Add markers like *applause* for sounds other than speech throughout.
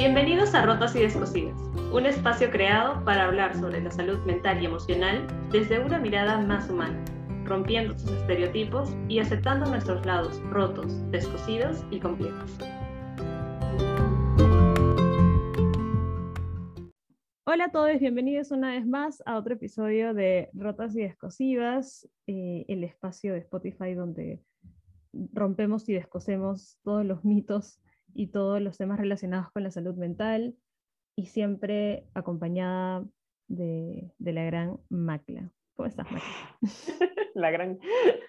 Bienvenidos a Rotas y Descosidas, un espacio creado para hablar sobre la salud mental y emocional desde una mirada más humana, rompiendo sus estereotipos y aceptando nuestros lados rotos, descosidos y complejos. Hola a todos, bienvenidos una vez más a otro episodio de Rotas y Descosidas, eh, el espacio de Spotify donde rompemos y descosemos todos los mitos y todos los temas relacionados con la salud mental y siempre acompañada de, la gran Macla. ¿Cómo estás, Macla? *laughs* la gran.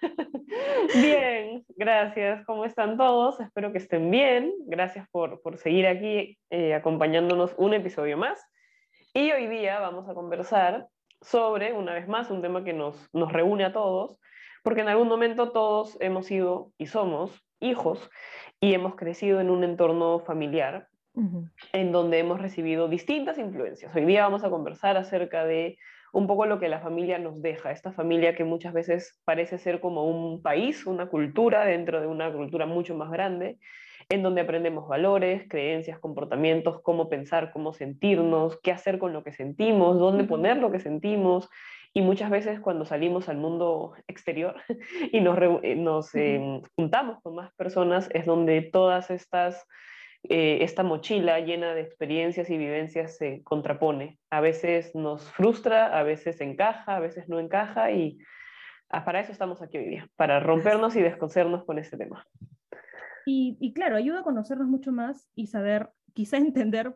*laughs* bien, gracias. ¿Cómo están todos? Espero que estén bien. Gracias por, seguir aquí eh, acompañándonos un episodio más. Y hoy día vamos a conversar sobre, una vez más, un tema que nos, nos reúne a todos, porque en algún momento todos hemos sido y somos hijos y hemos crecido en un entorno familiar en donde hemos recibido distintas influencias. Hoy día vamos a conversar acerca de un poco lo que la familia nos deja, esta familia que muchas veces parece ser como un país, una cultura dentro de una cultura mucho más grande, en donde aprendemos valores, creencias, comportamientos, cómo pensar, cómo sentirnos, qué hacer con lo que sentimos, dónde poner lo que sentimos, y muchas veces cuando salimos al mundo exterior *laughs* y nos, eh, nos em, juntamos con más personas es donde todas estas, eh, esta mochila llena de experiencias y vivencias se contrapone. A veces nos frustra, a veces encaja, a veces no encaja y ah, para eso estamos aquí hoy día, para rompernos y descosernos con este tema. Y, y, claro, ayuda a conocernos mucho más y saber, quizá entender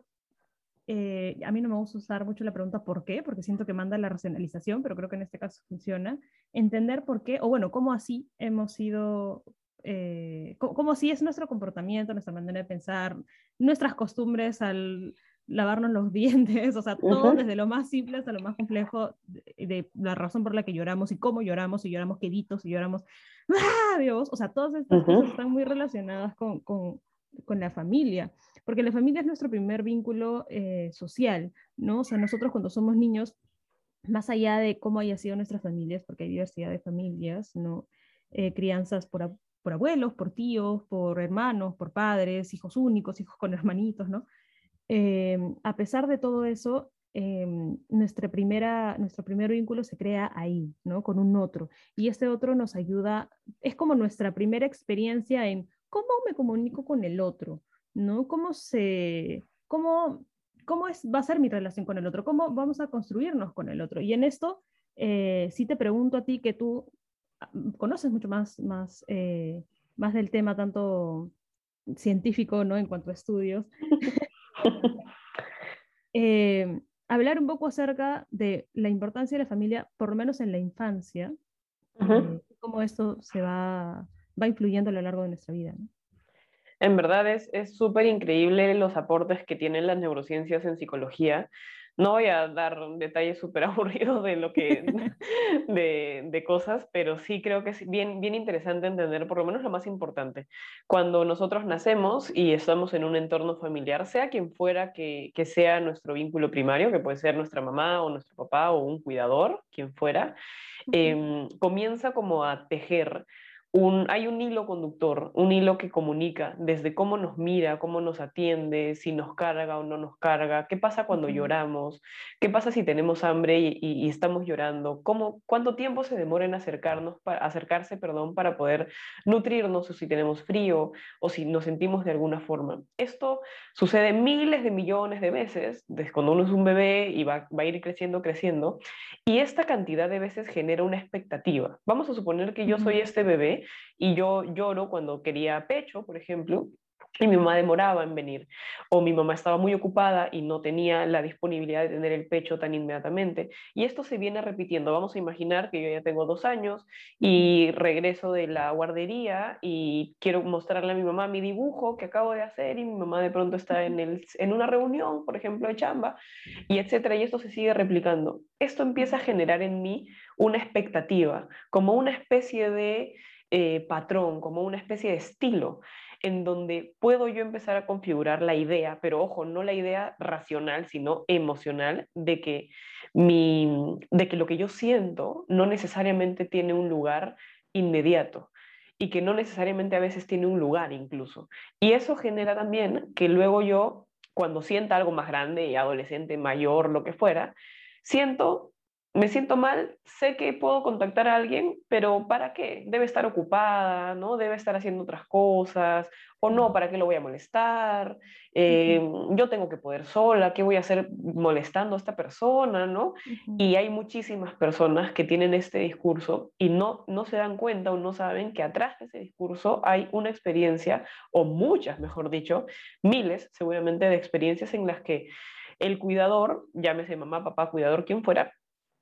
eh, a mí no me gusta usar mucho la pregunta ¿por qué? Porque siento que manda la racionalización, pero creo que en este caso funciona. Entender por qué, o bueno, cómo así hemos sido, eh, cómo, así es nuestro comportamiento, nuestra manera de pensar, nuestras costumbres al lavarnos los *laughs* dientes, o sea, todo desde lo más simple hasta lo más complejo de, la razón por la que lloramos y cómo lloramos, si lloramos queditos, si lloramos, ¡ah, Dios! O sea, todas estas cosas están muy relacionadas con, con, con la familia porque la familia es nuestro primer vínculo eh, social, ¿no? O sea, nosotros cuando somos niños, más allá de cómo haya sido nuestras familias, porque hay diversidad de familias, ¿no? Eh, crianzas por, por, abuelos, por tíos, por hermanos, por padres, hijos únicos, hijos con *laughs* hermanitos, ¿no? Em, a pesar de todo eso, em, nuestra primera, nuestro primer vínculo se crea ahí, ¿no? Con un otro. Y este otro nos ayuda, es como nuestra primera experiencia en cómo me comunico con el otro, ¿no? ¿Cómo se, cómo, cómo es, va a ser mi relación con el otro? ¿Cómo vamos a construirnos con el otro? Y en esto, eh, sí te pregunto a ti que tú ah, conoces mucho más, más, eh, más del tema, tanto científico, ¿no? En cuanto a estudios. *laughs* Eh, hablar un poco acerca de la importancia de la familia, por lo menos en la infancia, cómo esto se va, va influyendo a lo largo de nuestra vida. ¿no? En verdad es súper increíble los aportes que tienen las neurociencias en psicología. No voy a dar detalles súper *laughs* aburridos de lo que *laughs* de, de, cosas, pero sí creo que es bien, bien interesante entender por lo menos lo más importante. Cuando nosotros nacemos y estamos en un entorno familiar, sea quien fuera que, que sea nuestro vínculo primario, que puede ser nuestra mamá o nuestro papá o un cuidador, quien fuera, eh, comienza como a tejer hay un hilo conductor, un hilo que comunica desde cómo nos mira, cómo nos atiende, si nos carga o no nos carga, qué pasa cuando lloramos, qué pasa si tenemos hambre y, estamos llorando, cómo, cuánto tiempo se demora en acercarnos, para, acercarse perdón, para poder nutrirnos o si tenemos frío o si nos sentimos de alguna forma. Esto sucede miles de millones de veces desde cuando uno es un bebé y va, va a ir creciendo, creciendo, y esta cantidad de veces genera una expectativa. Vamos a suponer que yo soy este bebé y yo lloro cuando quería pecho, por ejemplo, y mi mamá demoraba en venir, o mi mamá estaba muy ocupada y no tenía la disponibilidad de tener el pecho tan inmediatamente. Y esto se viene repitiendo. Vamos a imaginar que yo ya tengo dos años y regreso de la guardería y quiero mostrarle a mi mamá mi dibujo que acabo de hacer y mi mamá de pronto está en, el, en una reunión, por ejemplo, de chamba, y etcétera, y esto se sigue replicando. Esto empieza a generar en mí una expectativa, como una especie de eh, patrón, como una especie de estilo en donde puedo yo empezar a configurar la idea, pero ojo, no la idea racional, sino emocional, de que, mi, de que lo que yo siento no necesariamente tiene un lugar inmediato y que no necesariamente a veces tiene un lugar incluso. Y eso genera también que luego yo cuando sienta algo más grande y adolescente, mayor, lo que fuera, siento me siento mal, sé que puedo contactar a alguien, pero ¿para qué? Debe estar ocupada, ¿no? Debe estar haciendo otras cosas, o no, ¿para qué lo voy a molestar? Eh, yo tengo que poder sola, ¿qué voy a hacer molestando a esta persona, ¿no? Y hay muchísimas personas que tienen este discurso y no, no se dan cuenta o no saben que atrás de ese discurso hay una experiencia, o muchas, mejor dicho, miles seguramente de experiencias en las que el cuidador, llámese mamá, papá, cuidador, quien fuera,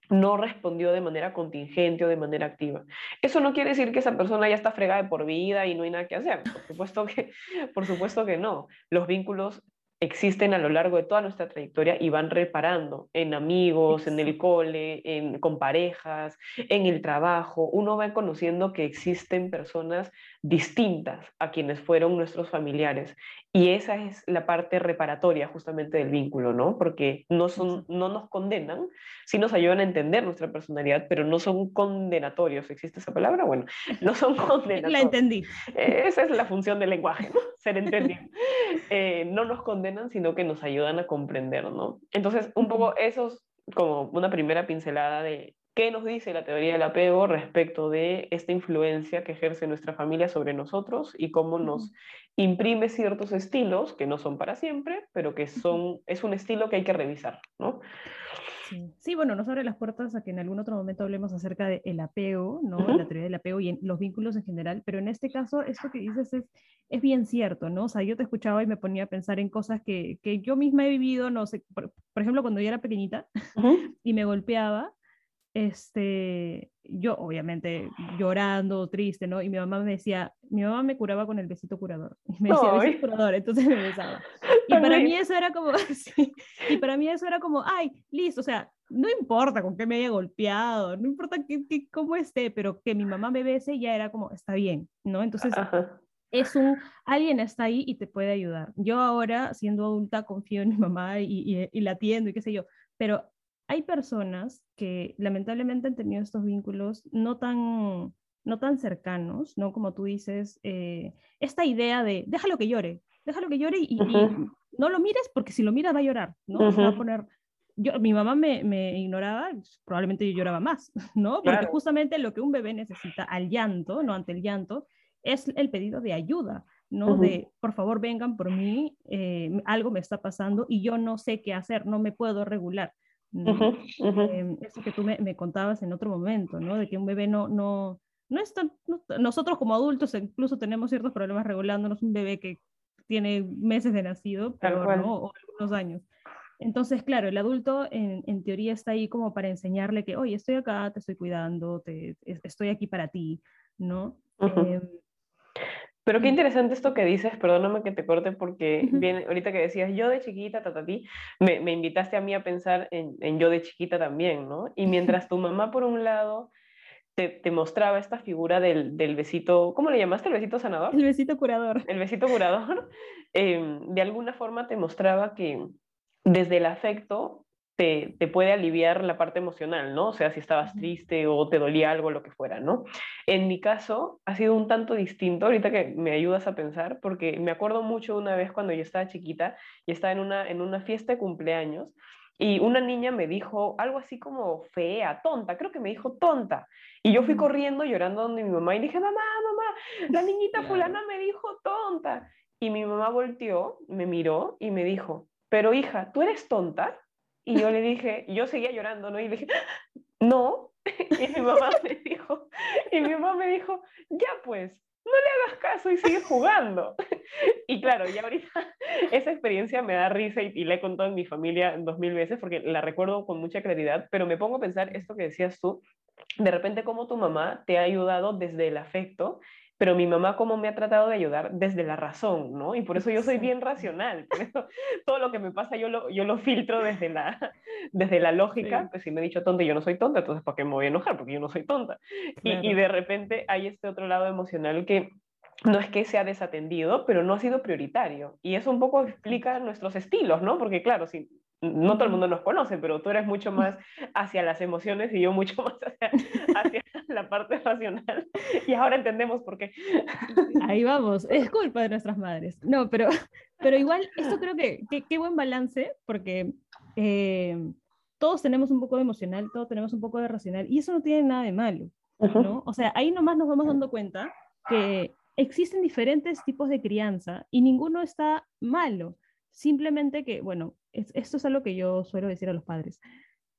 no respondió de manera contingente o de manera activa. Eso no quiere decir que esa persona ya está fregada de por vida y no hay nada que hacer. Por supuesto que, *laughs* por supuesto que no. Los vínculos existen a lo largo de toda nuestra trayectoria y van reparando en amigos, en el cole, en, con parejas, en el trabajo. Uno va conociendo que existen personas distintas a quienes fueron nuestros familiares. Y esa es la parte reparatoria justamente del vínculo, ¿no? Porque no, son, no nos condenan, sí nos ayudan a entender nuestra personalidad, pero no son condenatorios. ¿Existe esa palabra? Bueno, no son *laughs* condenatorios. La entendí. Esa es la función del lenguaje, ¿no? Ser entendido. Eh, no nos condenan, sino que nos ayudan a comprender, ¿no? Entonces, un poco eso es como una primera pincelada de ¿Qué nos dice la teoría del apego respecto de esta influencia que ejerce nuestra familia sobre nosotros y cómo nos imprime ciertos estilos que no son para siempre, pero que son, es un estilo que hay que revisar, ¿no? Sí. bueno, nos abre las puertas a que en algún otro momento hablemos acerca del apego, ¿no? La teoría del apego y en los vínculos en general, pero en este caso, esto que dices es, es bien cierto, ¿no? O sea, yo te escuchaba y me ponía a pensar en cosas que, que yo misma he vivido, no sé, por, ejemplo, cuando yo era pequeñita y me golpeaba, este, yo obviamente llorando, triste, ¿no? Y mi mamá me decía, mi mamá me curaba con el besito curador. Y *laughs* me decía, besito curador, entonces me besaba. *laughs* Y para mí eso era como, *laughs* y para mí eso era como, ay, listo, o sea, no importa con qué me haya golpeado, no importa que, cómo esté, pero que mi mamá me bese ya era como, está bien, ¿no? Entonces, es un, alguien está ahí y te puede ayudar. Yo ahora, siendo adulta, confío en mi mamá y, y, y la atiendo y qué sé yo, pero hay personas que lamentablemente han tenido estos vínculos no tan, no tan cercanos, ¿no? Como tú dices, eh, esta idea de déjalo que llore, déjalo que llore y, no lo mires porque si lo miras va a llorar, ¿no? va a poner... Yo, mi mamá me, me, ignoraba, probablemente yo lloraba más, *laughs* ¿no? Porque justamente lo que un bebé necesita al llanto, ¿no? Ante el llanto, es el pedido de ayuda, ¿no? De, por favor, vengan por mí, eh, algo me está pasando y yo no sé qué hacer, no me puedo regular. Em, eso que tú me, me, contabas en otro momento, ¿no? De que un bebé no, no, no es tan, nosotros como adultos incluso tenemos ciertos problemas regulándonos, un bebé que tiene meses de nacido, pero no, o algunos años. Entonces, claro, el adulto en, en, teoría está ahí como para enseñarle que, oye, estoy acá, te estoy cuidando, te, estoy aquí para ti, ¿no? Pero qué interesante esto que dices, perdóname que te corte porque viene, ahorita que decías yo de chiquita, tatatí, me, me invitaste a mí a pensar en, en, yo de chiquita también, ¿no? Y mientras tu mamá por un lado te, te mostraba esta figura del, del, besito, ¿cómo le llamaste? ¿El besito sanador? El besito curador. El besito curador, *laughs* eh, de alguna forma te mostraba que desde el afecto te, puede aliviar la parte emocional, ¿no? O sea, si estabas triste o te dolía algo, lo que fuera, ¿no? En mi caso ha sido un tanto distinto, ahorita que me ayudas a pensar, porque me acuerdo mucho una vez cuando yo estaba chiquita y estaba en una, en una fiesta de cumpleaños y una niña me dijo algo así como fea, tonta, creo que me dijo tonta. Y yo fui corriendo llorando donde mi mamá y dije, mamá, mamá, la niñita fulana me dijo tonta. Y mi mamá volteó, me miró y me dijo, pero hija, ¿tú eres tonta? Y yo le dije, yo seguía llorando, ¿no? Y le dije, no. *laughs* Y mi mamá me dijo, y mi mamá me dijo, ya pues, no le hagas caso y sigue jugando. *laughs* Y claro, ya ahorita *laughs* esa experiencia me da risa y, y, la he contado en mi familia dos mil veces porque la recuerdo con mucha claridad, pero me pongo a pensar esto que decías tú, de repente cómo tu mamá te ha ayudado desde el afecto pero mi mamá cómo me ha tratado de ayudar desde la razón, ¿no? Y por eso yo soy bien racional, por eso *laughs* todo lo que me pasa yo lo, yo lo filtro desde la, *laughs* desde la lógica, pues si me he dicho tonta y yo no soy tonta, entonces ¿para qué me voy a enojar? Porque yo no soy tonta. Y, y de repente hay este otro lado emocional que no es que sea desatendido, pero no ha sido prioritario. Y eso un poco explica nuestros estilos, ¿no? Porque claro, si no todo el mundo nos conoce, pero tú eres mucho más hacia las emociones y yo mucho *laughs* más hacia, la parte racional. Y ahora entendemos por qué. Ahí vamos, es culpa de nuestras madres. No, pero pero igual, esto creo que qué buen balance, porque eh, todos tenemos un poco de emocional, todos tenemos un poco de racional, y eso no tiene nada de malo, ¿no? O sea, ahí nomás nos vamos dando cuenta que existen diferentes tipos de crianza y ninguno está malo. Simplemente que, bueno, esto es algo que yo suelo decir a los padres.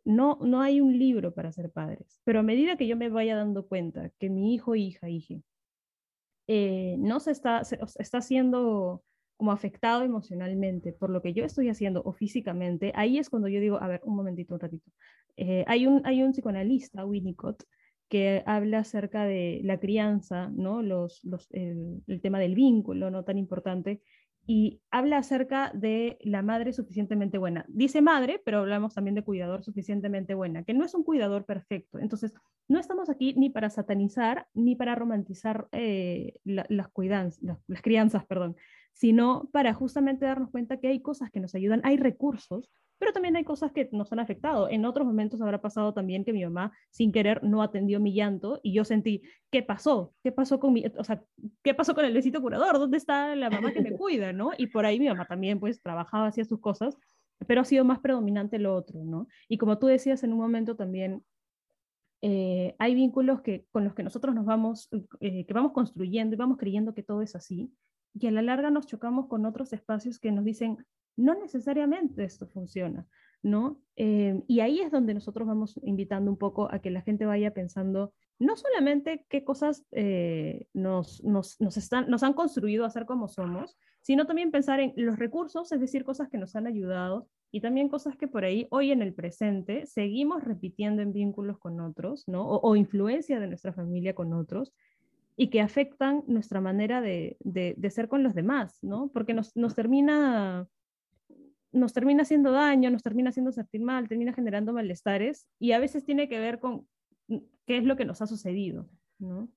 No, no hay un libro para ser padres, pero a medida que yo me vaya dando cuenta que mi hijo, hija, hija, eh, no se está, está haciendo como afectado emocionalmente por lo que yo estoy haciendo o físicamente, ahí es cuando yo digo, a ver, un momentito, un ratito. Eh, hay, un, hay un psicoanalista, Winnicott, que habla acerca de la crianza, ¿no? Los, los, el, tema del vínculo, no tan importante, y habla acerca de la madre suficientemente buena. Dice madre, pero hablamos también de cuidador suficientemente buena, que no es un cuidador perfecto. Entonces, no estamos aquí ni para satanizar ni para romantizar eh, las, las, las crianzas, perdón, sino para justamente darnos cuenta que hay cosas que nos ayudan, hay recursos, pero también hay cosas que nos han afectado. En otros momentos habrá pasado también que mi mamá sin querer no atendió mi llanto y yo sentí, ¿qué pasó? ¿Qué pasó con mi, o sea, qué pasó con el besito curador? ¿Dónde está la mamá que me *laughs* cuida, no? Y por ahí mi mamá también pues trabajaba, hacía sus cosas, pero ha sido más predominante lo otro, ¿no? Y como tú decías en un momento también, eh, hay vínculos que, con los que nosotros nos vamos, eh, que vamos construyendo y vamos creyendo que todo es así, y a la larga nos chocamos con otros espacios que nos dicen, no necesariamente esto funciona, ¿no? Eh, y ahí es donde nosotros vamos invitando un poco a que la gente vaya pensando no solamente qué cosas eh, nos, nos, nos, están, nos han construido a ser como somos, sino también pensar en los recursos, es decir, cosas que nos han ayudado y también cosas que por ahí hoy en el presente seguimos repitiendo en vínculos con otros, ¿no? O, o influencia de nuestra familia con otros y que afectan nuestra manera de, de, ser con los demás, ¿no? Porque nos, nos, termina, nos termina haciendo daño, nos termina haciendo sentir mal, termina generando malestares y a veces tiene que ver con qué es lo que nos ha sucedido, ¿no?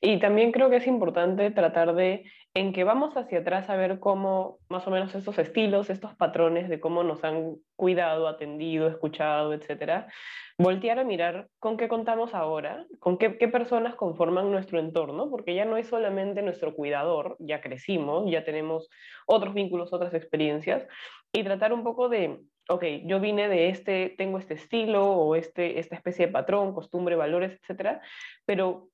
Y también creo que es importante tratar de, en que vamos hacia atrás, a ver cómo más o menos estos estilos, estos patrones de cómo nos han cuidado, atendido, escuchado, etcétera, voltear a mirar con qué contamos ahora, con qué, personas conforman nuestro entorno, porque ya no es solamente nuestro cuidador, ya crecimos, ya tenemos otros vínculos, otras experiencias, y tratar un poco de ok, yo vine de este, tengo este estilo o este, esta especie de patrón, costumbre, valores, etcétera, pero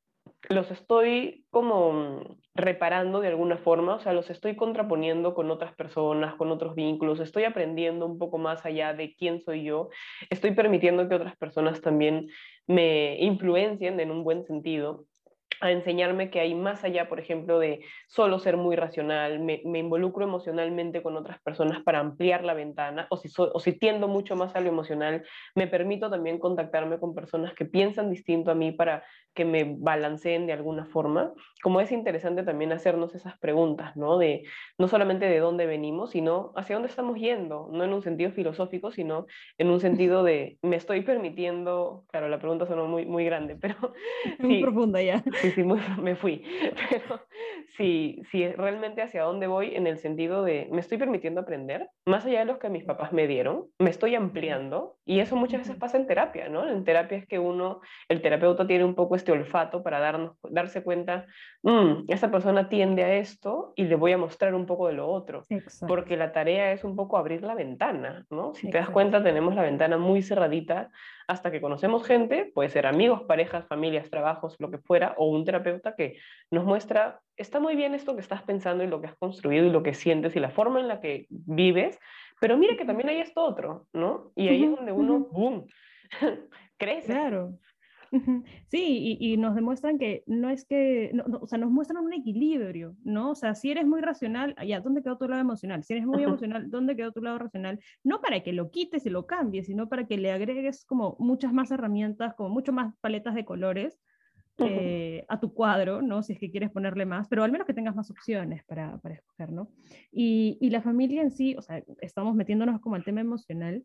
los estoy como reparando de alguna forma, o sea, los estoy contraponiendo con otras personas, con otros vínculos, estoy aprendiendo un poco más allá de quién soy yo, estoy permitiendo que otras personas también me influencien en un buen sentido a enseñarme que hay más allá, por ejemplo, de solo ser muy racional, me, involucro emocionalmente con otras personas para ampliar la ventana, o si, o si tiendo mucho más a lo emocional, me permito también contactarme con personas que piensan distinto a mí para que me balanceen de alguna forma. Como es interesante también hacernos esas preguntas, ¿no? De no solamente de dónde venimos, sino hacia dónde estamos yendo, no en un sentido filosófico, sino en un sentido de *laughs* me estoy permitiendo, claro, la pregunta sonó muy, muy grande, pero... Muy profunda ya. Sí, sí, *laughs* me fui. Pero sí, sí, realmente hacia dónde voy en el sentido de me estoy permitiendo aprender, más allá de los que mis papás me dieron, me estoy ampliando y eso muchas veces pasa en terapia, ¿no? En terapia es que uno, el terapeuta tiene un poco este olfato para darnos, darse cuenta, mmm, esa persona tiende a esto y le voy a mostrar un poco de lo otro, porque la tarea es un poco abrir la ventana, ¿no? Si te das cuenta, tenemos la ventana muy cerradita hasta que conocemos gente, puede ser amigos, parejas, familias, trabajos, lo que fuera, o un terapeuta que nos muestra, está muy bien esto que estás pensando y lo que has construido y lo que sientes y la forma en la que vives, pero mire que también hay esto otro, ¿no? Y ahí es donde uno, ¡boom!, *laughs* crece. Claro. Sí, y, nos demuestran que no es que, o sea, nos muestran un equilibrio, ¿no? O sea, si eres muy racional, allá, ¿dónde quedó tu lado emocional? Si eres muy emocional, ¿dónde quedó tu lado racional? No para que lo quites y lo cambies, sino para que le agregues como muchas más herramientas, como mucho más paletas de colores eh, a tu cuadro, ¿no? Si es que quieres ponerle más, pero al menos que tengas más opciones para, para escoger, ¿no? Y, y la familia en sí, o sea, estamos metiéndonos como al tema emocional,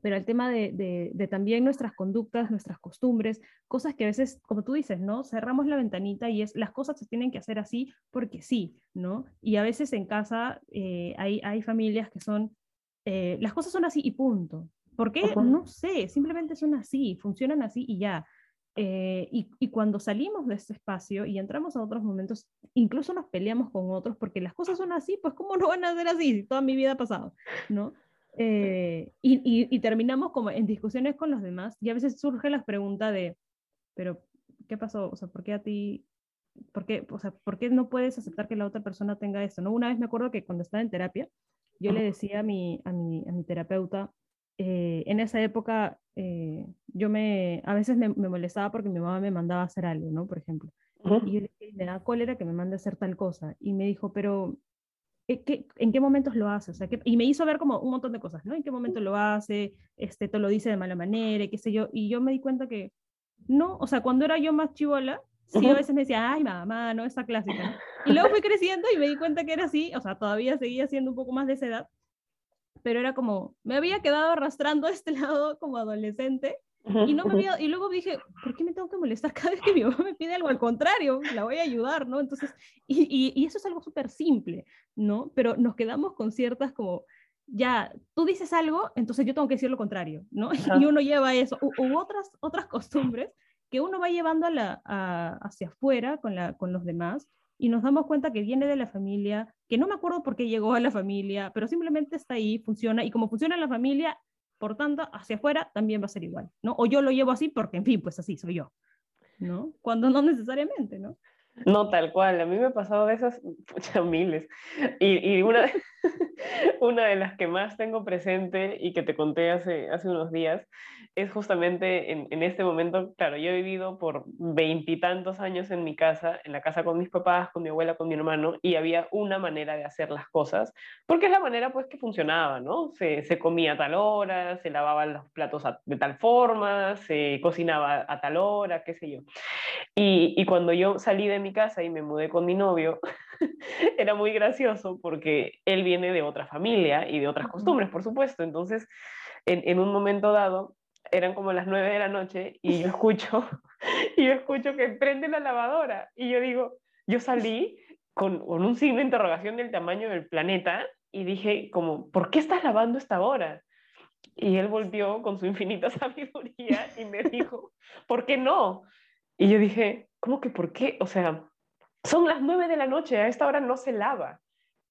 pero el tema de, de, también nuestras conductas, nuestras costumbres, cosas que a veces, como tú dices, ¿no? Cerramos la ventanita y es, las cosas se tienen que hacer así porque sí, ¿no? Y a veces en casa eh, hay, hay familias que son, eh, las cosas son así y punto. ¿Por qué? No sé, simplemente son así, funcionan así y ya. Eh, y, y, cuando salimos de este espacio y entramos a otros momentos, incluso nos peleamos con otros porque las cosas son así, pues ¿cómo no van a ser así? Toda mi vida ha pasado, ¿no? Eh, y, y, terminamos como en discusiones con los demás y a veces surge la pregunta de, pero ¿qué pasó? O sea, ¿por qué a ti, por qué, o sea, ¿por qué no puedes aceptar que la otra persona tenga esto? ¿no? Una vez me acuerdo que cuando estaba en terapia, yo le decía a mi, a mi, a mi terapeuta, eh, en esa época eh, yo me, a veces me, me, molestaba porque mi mamá me mandaba a hacer algo, ¿no? Por ejemplo. Y yo le dije, me da cólera que me mande a hacer tal cosa. Y me dijo, pero eh, ¿qué, ¿en qué momentos lo hace? O sea, y me hizo ver como un montón de cosas, ¿no? ¿En qué momento lo hace? Este, te lo dice de mala manera, qué sé yo. Y yo me di cuenta que no, o sea, cuando era yo más chivola, sí a veces me decía, ay, mamá, no, esa clásica. Y luego fui creciendo y me di cuenta que era así, o sea, todavía seguía siendo un poco más de esa edad, pero era como, me había quedado arrastrando a *laughs* este lado como adolescente y, no me había, y luego dije, ¿por qué me tengo que molestar *laughs* cada vez que mi mamá me pide algo? Al contrario, la voy a ayudar, ¿no? Entonces, y, y, y eso es algo súper simple, ¿no? Pero nos quedamos con ciertas como, ya, tú dices algo, entonces yo tengo que decir lo contrario, ¿no? *laughs* Y uno lleva eso, u, u, otras, otras costumbres que uno va llevando a la, a, hacia afuera con, la, con los demás y nos damos cuenta que viene de la familia, que no me acuerdo por qué llegó a la familia, pero simplemente está ahí, funciona, y como funciona en la familia, por tanto, hacia afuera también va a ser igual, ¿no? O yo lo llevo así porque, en fin, pues así soy yo, ¿no? Cuando no necesariamente, ¿no? No, tal cual. A mí me ha pasado de esas muchas miles. Y, y una, *laughs* una de las que más tengo presente y que te conté hace, hace unos días es justamente en, en este momento, claro, yo he vivido por veintitantos años en mi casa, en la casa con mis papás, con mi abuela, con mi hermano, y había una manera de hacer las cosas, porque es la manera pues que funcionaba, ¿no? Se, se comía a tal hora, se lavaban los platos de tal forma, se cocinaba a tal hora, qué sé yo. Y, y cuando yo salí de mi casa y me mudé con mi novio, *laughs* era muy gracioso porque él viene de otra familia y de otras costumbres, por supuesto. Entonces, en, en un momento dado, eran como las nueve de la noche y yo escucho, *laughs* y yo escucho que prende la lavadora y yo digo, yo salí con, con, un signo de interrogación del tamaño del planeta y dije como, ¿por qué estás lavando esta hora? Y él volvió con su infinita *laughs* sabiduría y me dijo, ¿por qué no? Y yo dije, ¿cómo que por qué? O sea, son las nueve de la noche, a esta hora no se lava.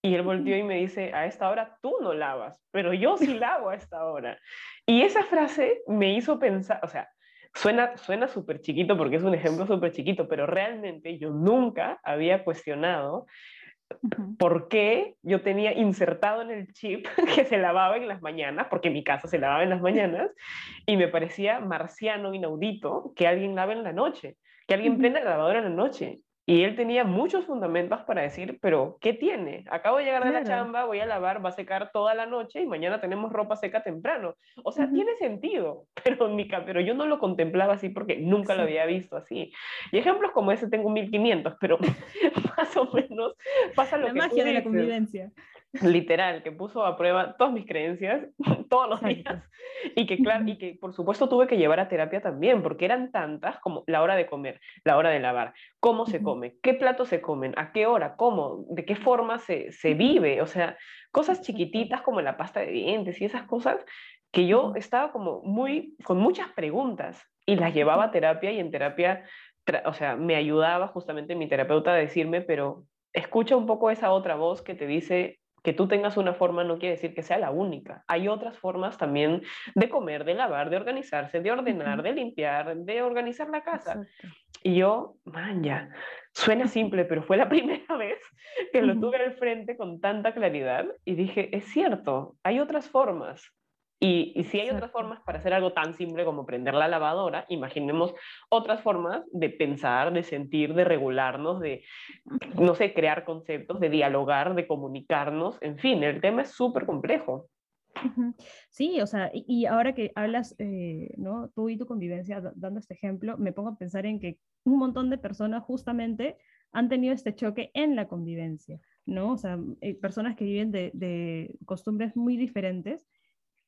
Y él volvió y me dice, a esta hora tú no lavas, pero yo sí lavo a esta hora. Y esa frase me hizo pensar, o sea, suena suena súper chiquito porque es un ejemplo súper chiquito, pero realmente yo nunca había cuestionado por qué yo tenía insertado en el chip *laughs* que se lavaba en las mañanas, porque en mi casa se lavaba en las mañanas, y me parecía marciano, inaudito, que alguien lave en la noche, que alguien prenda la lavadora en la noche. Y él tenía muchos fundamentos para decir, pero ¿qué tiene? Acabo de llegar de la chamba, voy a lavar, va a secar toda la noche y mañana tenemos ropa seca temprano. O sea, uh -huh. tiene sentido, *laughs* pero, mi, pero yo no lo contemplaba así porque nunca sí. lo había visto así. Y ejemplos como ese tengo 1500, pero *laughs* *laughs* más o menos pasa lo la que magia de la convivencia. Literal, que puso a prueba todas mis creencias *laughs* todos los días. Y que, claro, y que por supuesto tuve que llevar a terapia también, porque eran tantas como la hora de comer, la hora de lavar, cómo se come, qué platos se comen, a qué hora, cómo, de qué forma se, se vive. O sea, cosas chiquititas como la pasta de dientes y esas cosas que yo estaba como muy, con muchas preguntas y las llevaba a terapia y en terapia, o sea, me ayudaba justamente mi terapeuta a decirme, pero escucha un poco esa otra voz que te dice, que tú tengas una forma no quiere decir que sea la única. Hay otras formas también de comer, de lavar, de organizarse, de ordenar, de limpiar, de organizar la casa. Exacto. Y yo, man, ya, suena simple, pero fue la *laughs* primera vez que lo tuve al frente con tanta claridad y dije, es cierto, hay otras formas. Y, y, si hay otras formas para hacer algo tan simple como prender la lavadora, imaginemos otras formas de pensar, de sentir, de regularnos, de, no sé, crear conceptos, de dialogar, de comunicarnos. En fin, el tema es súper complejo. Sí, o sea, y, y ahora que hablas, eh, ¿no? Tú y tu convivencia, dando este ejemplo, me pongo a pensar en que un montón de personas justamente han tenido este choque en la convivencia, ¿no? O sea, hay personas que viven de, de costumbres muy diferentes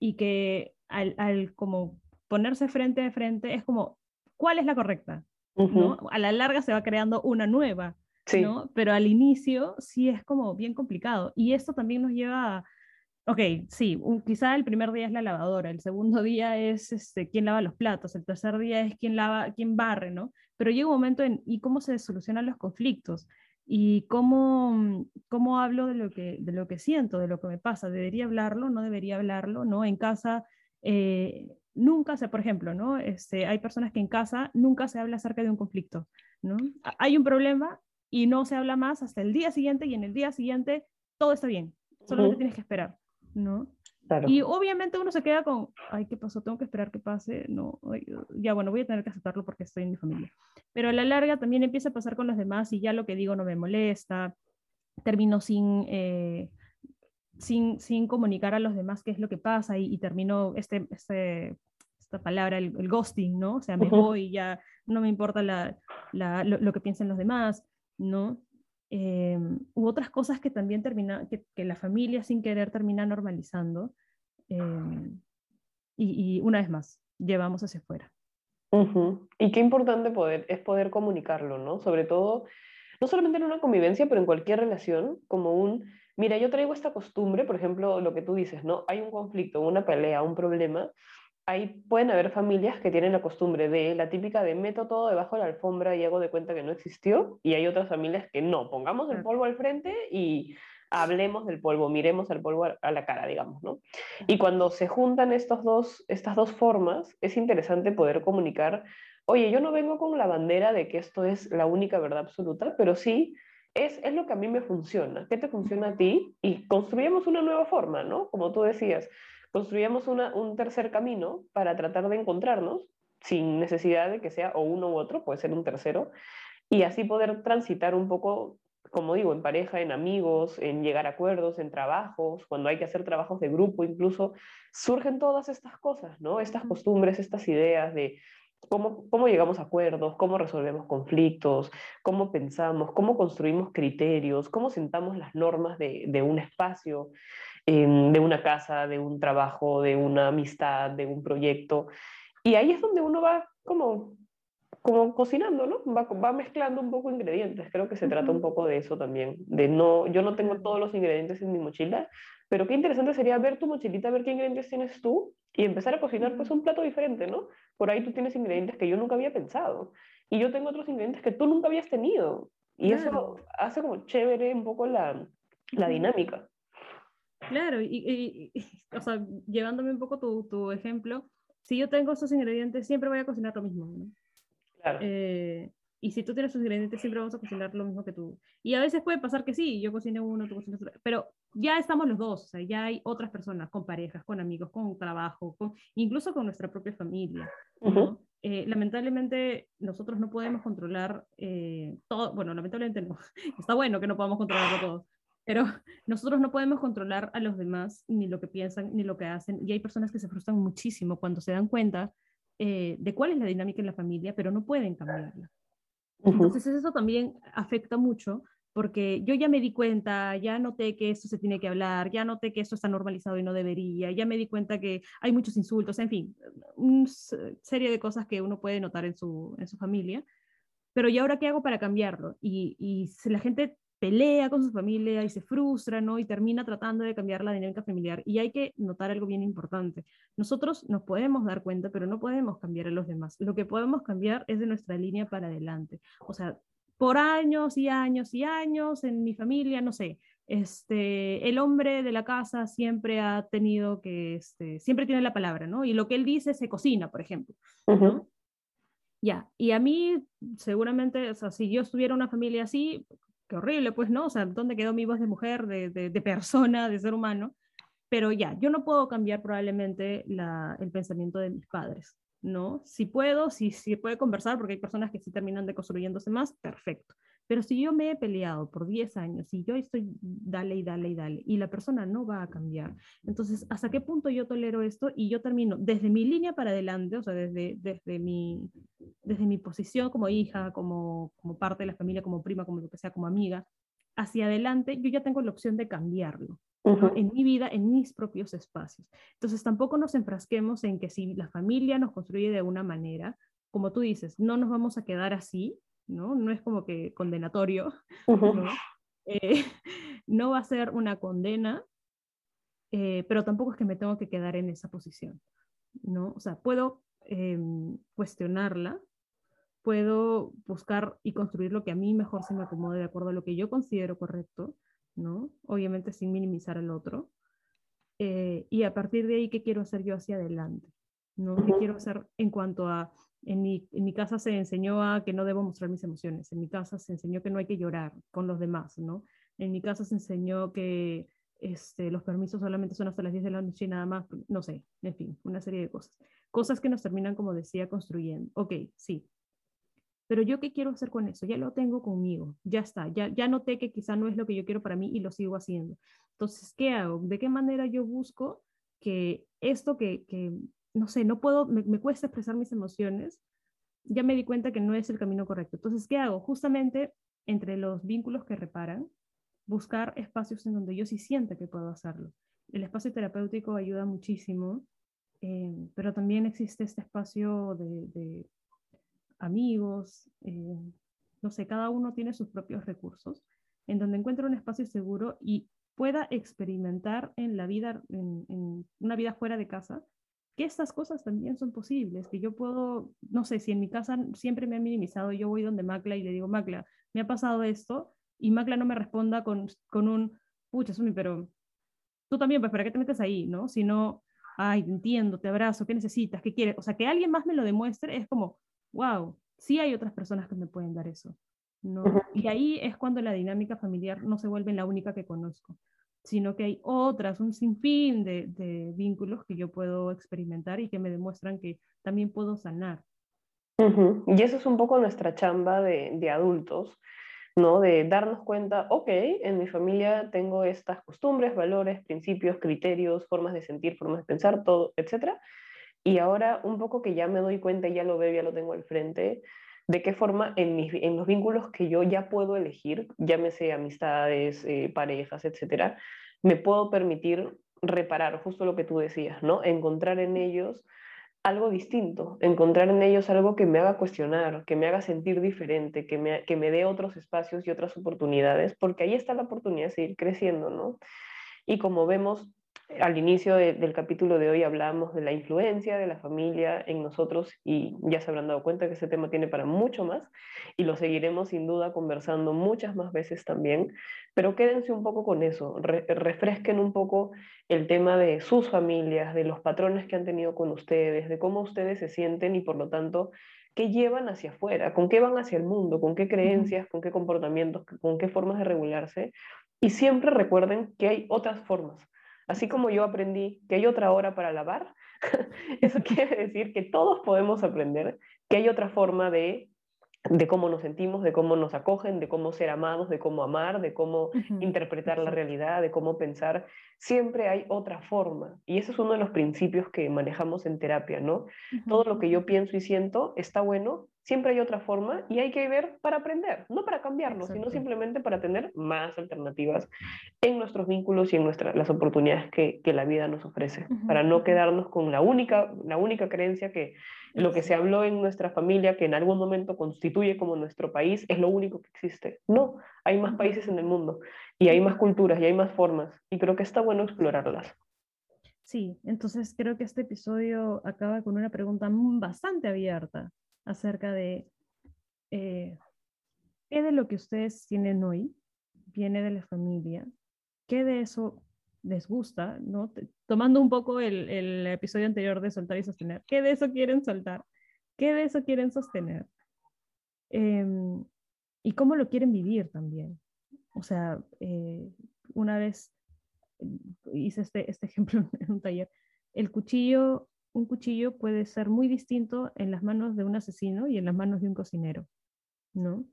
y que al, al, como ponerse frente a frente es como, ¿cuál es la correcta? Uh -huh. ¿no? A la larga se va creando una nueva, sí. ¿no? Pero al inicio sí es como bien complicado. Y esto también nos lleva a, ok, sí, quizá el primer día es la lavadora, el segundo día es este, quién lava los platos, el tercer día es quién, lava, quién barre, ¿no? Pero llega un momento en, ¿y cómo se solucionan los conflictos? ¿Y cómo, cómo hablo de lo, que, de lo que siento, de lo que me pasa? ¿Debería hablarlo? ¿No debería hablarlo? ¿No? En casa, eh, nunca se, por ejemplo, ¿no? Este, hay personas que en casa nunca se habla acerca de un conflicto, ¿no? Hay un problema y no se habla más hasta el día siguiente y en el día siguiente todo está bien, solamente tienes que esperar, ¿no? Y obviamente uno se queda con, ay, ¿qué pasó? Tengo que esperar que pase. No, ya bueno, voy a tener que aceptarlo porque estoy en mi familia. Pero a la larga también empieza a pasar con los demás y ya lo que digo no me molesta. Termino sin, eh, sin, sin, comunicar a los demás qué es lo que pasa y, termino este, este, esta palabra, el, ghosting, ¿no? O sea, me voy y ya no me importa la, la, lo, que piensen los demás, ¿no? Eh, u otras cosas que también termina, que, que, la familia sin querer termina normalizando. Eh, y, y, una vez más, llevamos hacia afuera. Y qué importante poder, es poder comunicarlo, ¿no? Sobre todo, no solamente en una convivencia, pero en cualquier relación, como un, mira, yo traigo esta costumbre, por ejemplo, lo que tú dices, ¿no? Hay un conflicto, una pelea, un problema, ahí pueden haber familias que tienen la costumbre de la típica de meto todo debajo de la alfombra y hago de cuenta que no existió, y hay otras familias que no, pongamos el polvo al frente y hablemos del polvo, miremos el polvo a la cara, digamos, ¿no? Y cuando se juntan estos dos, estas dos formas, es interesante poder comunicar, oye, yo no vengo con la bandera de que esto es la única verdad absoluta, pero sí es, es lo que a mí me funciona, ¿qué te funciona a ti? Y construyamos una nueva forma, ¿no? Como tú decías, construyamos un tercer camino para tratar de encontrarnos sin necesidad de que sea o uno u otro, puede ser un tercero, y así poder transitar un poco, como digo, en pareja, en amigos, en llegar a acuerdos, en trabajos, cuando hay que hacer trabajos de grupo incluso, surgen todas estas cosas, ¿no? Estas costumbres, estas ideas de cómo, cómo llegamos a acuerdos, cómo resolvemos conflictos, cómo pensamos, cómo construimos criterios, cómo sentamos las normas de, de un espacio de una casa, de un trabajo, de una amistad, de un proyecto. Y ahí es donde uno va como, como cocinando, ¿no? Va, va mezclando un poco ingredientes. Creo que se trata un poco de eso también. De no, yo no tengo todos los ingredientes en mi mochila, pero qué interesante sería ver tu mochilita, ver qué ingredientes tienes tú y empezar a cocinar pues un plato diferente, ¿no? Por ahí tú tienes ingredientes que yo nunca había pensado y yo tengo otros ingredientes que tú nunca habías tenido. Y eso hace como chévere un poco la, la dinámica. Claro, y, o sea, llevándome un poco tu, tu, ejemplo, si yo tengo esos ingredientes, siempre voy a cocinar lo mismo, ¿no? Claro. Eh, y si tú tienes esos ingredientes, siempre vamos a cocinar lo mismo que tú. Y a veces puede pasar que sí, yo cocine uno, tú cocinas otro, pero ya estamos los dos, o sea, ya hay otras personas, con parejas, con amigos, con trabajo, con, incluso con nuestra propia familia. ¿no? Eh, lamentablemente nosotros no podemos controlar eh, todo, bueno, lamentablemente no, *laughs* está bueno que no podamos controlarlo todo, pero *laughs* nosotros no podemos controlar a los demás, ni lo que piensan, ni lo que hacen. Y hay personas que se frustran muchísimo cuando se dan cuenta eh, de cuál es la dinámica en la familia, pero no pueden cambiarla. Entonces eso también afecta mucho porque yo ya me di cuenta, ya noté que esto se tiene que hablar, ya noté que esto está normalizado y no debería, ya me di cuenta que hay muchos insultos, en fin, una serie de cosas que uno puede notar en su, en su familia. Pero ¿y ahora qué hago para cambiarlo? Y, y la gente pelea con su familia y se frustra, ¿no? Y termina tratando de cambiar la dinámica familiar. Y hay que notar algo bien importante. Nosotros nos podemos dar cuenta, pero no podemos cambiar a los demás. Lo que podemos cambiar es de nuestra línea para adelante. O sea, por años y años y años en mi familia, no sé, este, el hombre de la casa siempre ha tenido que, este, siempre tiene la palabra, ¿no? Y lo que él dice se cocina, por ejemplo. Ya, y a mí seguramente, o sea, si yo estuviera una familia así, qué horrible, pues no, o sea, ¿dónde quedó mi voz de mujer, de, de, persona, de ser humano? Pero ya, yo no puedo cambiar probablemente la, el pensamiento de mis padres, ¿no? Si puedo, si, si puede conversar, porque hay personas que sí terminan deconstruyéndose más, perfecto. Pero si yo me he peleado por 10 años y yo estoy dale y dale y dale y la persona no va a cambiar, entonces, ¿hasta qué punto yo tolero esto? Y yo termino desde mi línea para adelante, o sea, desde, desde, mi, desde mi posición como hija, como, como parte de la familia, como prima, como lo que sea, como amiga, hacia adelante, yo ya tengo la opción de cambiarlo. en mi vida, en mis propios espacios. Entonces tampoco nos enfrasquemos en que si la familia nos construye de una manera, como tú dices, no nos vamos a quedar así, ¿no? No es como que condenatorio, *laughs* ¿no? Eh, *laughs* no va a ser una condena, eh, pero tampoco es que me tengo que quedar en esa posición, ¿no? O sea, puedo em, cuestionarla, puedo buscar y construir lo que a mí mejor se me acomode de acuerdo a lo que yo considero correcto, ¿no? Obviamente sin minimizar al otro. Eh, y a partir de ahí, ¿qué quiero hacer yo hacia adelante? ¿no? ¿Qué quiero hacer en cuanto a, en mi, en mi, casa se enseñó a que no debo mostrar mis emociones, en mi casa se enseñó que no hay que llorar con los demás, ¿no? En mi casa se enseñó que este, los permisos solamente son hasta las 10 de la noche y nada más, no sé, en fin, una serie de cosas. Cosas que nos terminan, como decía, construyendo. Ok, sí. Pero yo qué quiero hacer con eso? Ya lo tengo conmigo, ya está, ya, ya noté que quizá no es lo que yo quiero para mí y lo sigo haciendo. Entonces, ¿qué hago? ¿De qué manera yo busco que esto que, que no sé, no puedo, me, me cuesta expresar mis emociones, ya me di cuenta que no es el camino correcto. Entonces, ¿qué hago? Justamente entre los vínculos que reparan, buscar espacios en donde yo sí sienta que puedo hacerlo. El espacio terapéutico ayuda muchísimo, eh, pero también existe este espacio de, amigos, eh, no sé, cada uno tiene sus propios recursos, en donde encuentra un espacio seguro y pueda experimentar en la vida, en, en una vida fuera de casa, que estas cosas también son posibles, que yo puedo, no sé, si en mi casa siempre me han minimizado, yo voy donde Macla y le digo, Macla, me ha pasado esto, y Macla no me responda con, con un, pucha, Sumi, pero tú también, pues, ¿para qué te metes ahí, no? Si no, ay, te entiendo, te abrazo, ¿qué necesitas? ¿Qué quieres? O sea, que alguien más me lo demuestre es como, wow, sí hay otras personas que me pueden dar eso, ¿no? Y ahí es cuando la dinámica familiar no se vuelve la única que conozco, sino que hay otras, un sinfín de, de vínculos que yo puedo experimentar y que me demuestran que también puedo sanar. Y eso es un poco nuestra chamba de, de adultos, ¿no? De darnos cuenta, ok, en mi familia tengo estas costumbres, valores, principios, criterios, formas de sentir, formas de pensar, todo, etc. Y ahora un poco que ya me doy cuenta, ya lo veo, ya lo tengo al frente, de qué forma en, mis, en los vínculos que yo ya puedo elegir, llámese amistades, eh, parejas, etc., me puedo permitir reparar justo lo que tú decías, ¿no? Encontrar en ellos algo distinto, encontrar en ellos algo que me haga cuestionar, que me haga sentir diferente, que me, que me dé otros espacios y otras oportunidades, porque ahí está la oportunidad de seguir creciendo, ¿no? Y como vemos, al inicio del capítulo de hoy hablamos de la influencia de la familia en nosotros y ya se habrán dado cuenta que ese tema tiene para mucho más y lo seguiremos sin duda conversando muchas más veces también, pero quédense un poco con eso, refresquen un poco el tema de sus familias, de los patrones que han tenido con ustedes, de cómo ustedes se sienten y por lo tanto qué llevan hacia afuera, con qué van hacia el mundo, con qué creencias, con qué comportamientos, con qué formas de regularse. Y siempre recuerden que hay otras formas Así como yo aprendí que hay otra hora para lavar, *laughs* eso quiere decir que todos podemos aprender que hay otra forma de, de cómo nos sentimos, de cómo nos acogen, de cómo ser amados, de cómo amar, de cómo interpretar la realidad, de cómo pensar. Siempre hay otra forma. Y ese es uno de los principios que manejamos en terapia, ¿no? Todo lo que yo pienso y siento está bueno, siempre hay otra forma y hay que ver para aprender, no para cambiarlo, sino simplemente para tener más alternativas en nuestros vínculos y en nuestras las oportunidades que, que, la vida nos ofrece, para no quedarnos con la única, la única creencia que lo que se habló en nuestra familia, que en algún momento constituye como nuestro país, es lo único que existe. No, hay más países en el mundo y hay más culturas y hay más formas y creo que está bueno explorarlas. Sí, entonces creo que este episodio acaba con una pregunta bastante abierta acerca de eh, qué de lo que ustedes tienen hoy viene de la familia, qué de eso les gusta, ¿no? Tomando un poco el, el episodio anterior de soltar y sostener, qué de eso quieren soltar, qué de eso quieren sostener em, y cómo lo quieren vivir también. O sea, eh, una vez hice este, este *laughs* ejemplo en un taller, el cuchillo un cuchillo puede ser muy distinto en las manos de un asesino y en las manos de un cocinero, ¿no?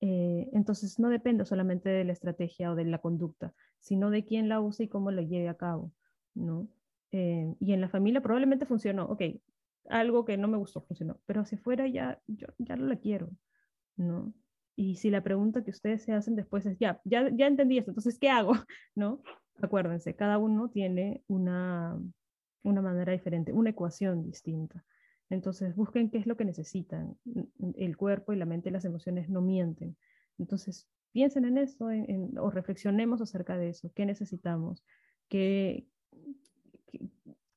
Eh, entonces no depende solamente de la estrategia o de la conducta, sino de quién la usa y cómo la lleve a cabo, ¿no? Eh, y en la familia probablemente funcionó, ok, algo que no me gustó funcionó, pero si fuera ya, yo ya no la quiero, ¿no? Y si la pregunta que ustedes se hacen después es, ya, ya, ya entendí esto, entonces, ¿qué hago? *laughs* ¿No? Acuérdense, cada uno tiene una, una manera diferente, una ecuación distinta. Entonces, busquen qué es lo que necesitan. El cuerpo y la mente y las emociones no mienten. Entonces, piensen en eso o reflexionemos acerca de eso. ¿Qué necesitamos? que,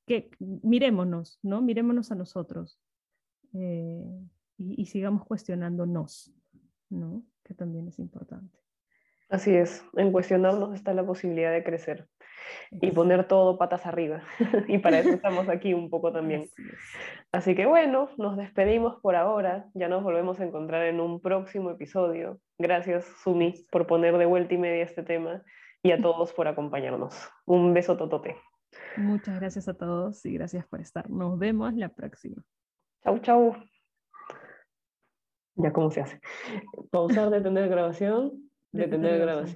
que, mirémonos, ¿no? Mirémonos a nosotros eh, y, y, sigamos cuestionándonos, ¿no? Que también es importante. Así es, en cuestionarnos está la posibilidad de crecer y poner todo patas arriba. *laughs* y para eso estamos aquí un poco también. Así que bueno, nos despedimos por ahora. Ya nos volvemos a encontrar en un próximo episodio. Gracias, Sumi, por poner de vuelta y media este tema y a *laughs* todos por acompañarnos. Un beso totote. Muchas gracias a todos y gracias por estar. Nos vemos la próxima. Chau, chau. Ya, ¿cómo se hace? Pausar, detener grabación, detener grabación.